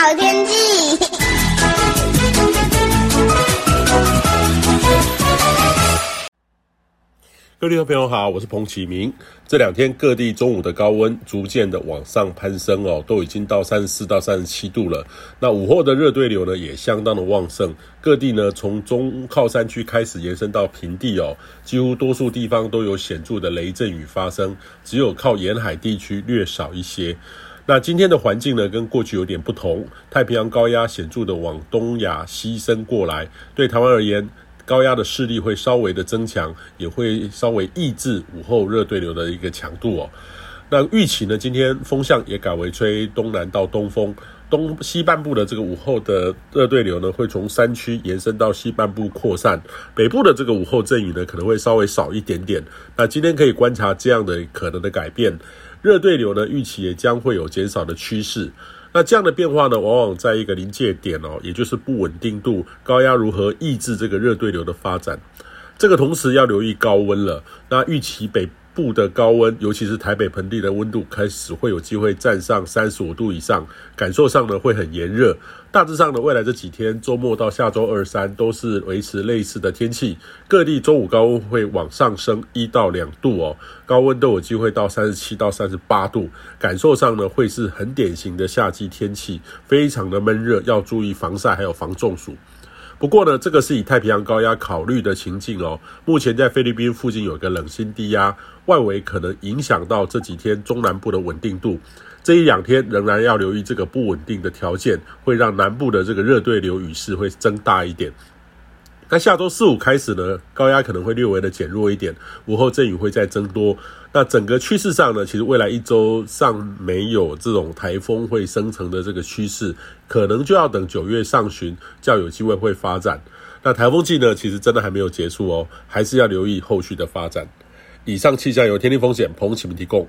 好天气。各位朋友好，我是彭启明。这两天各地中午的高温逐渐的往上攀升哦，都已经到三十四到三十七度了。那午后的热对流呢，也相当的旺盛。各地呢，从中靠山区开始延伸到平地哦，几乎多数地方都有显著的雷阵雨发生，只有靠沿海地区略少一些。那今天的环境呢，跟过去有点不同，太平洋高压显著的往东亚西伸过来，对台湾而言。高压的势力会稍微的增强，也会稍微抑制午后热对流的一个强度哦。那预期呢，今天风向也改为吹东南到东风，东西半部的这个午后的热对流呢，会从山区延伸到西半部扩散。北部的这个午后阵雨呢，可能会稍微少一点点。那今天可以观察这样的可能的改变，热对流呢，预期也将会有减少的趋势。那这样的变化呢，往往在一个临界点哦，也就是不稳定度，高压如何抑制这个热对流的发展？这个同时要留意高温了。那预期北部的高温，尤其是台北盆地的温度开始会有机会站上三十五度以上，感受上呢会很炎热。大致上呢，未来这几天周末到下周二三都是维持类似的天气，各地周五高温会往上升一到两度哦，高温都有机会到三十七到三十八度，感受上呢会是很典型的夏季天气，非常的闷热，要注意防晒还有防中暑。不过呢，这个是以太平洋高压考虑的情境哦。目前在菲律宾附近有一个冷心低压，外围可能影响到这几天中南部的稳定度。这一两天仍然要留意这个不稳定的条件，会让南部的这个热对流雨势会增大一点。那下周四五开始呢，高压可能会略微的减弱一点，午后阵雨会再增多。那整个趋势上呢，其实未来一周尚没有这种台风会生成的这个趋势，可能就要等九月上旬较有机会会发展。那台风季呢，其实真的还没有结束哦，还是要留意后续的发展。以上气象由天气风险彭启明提供。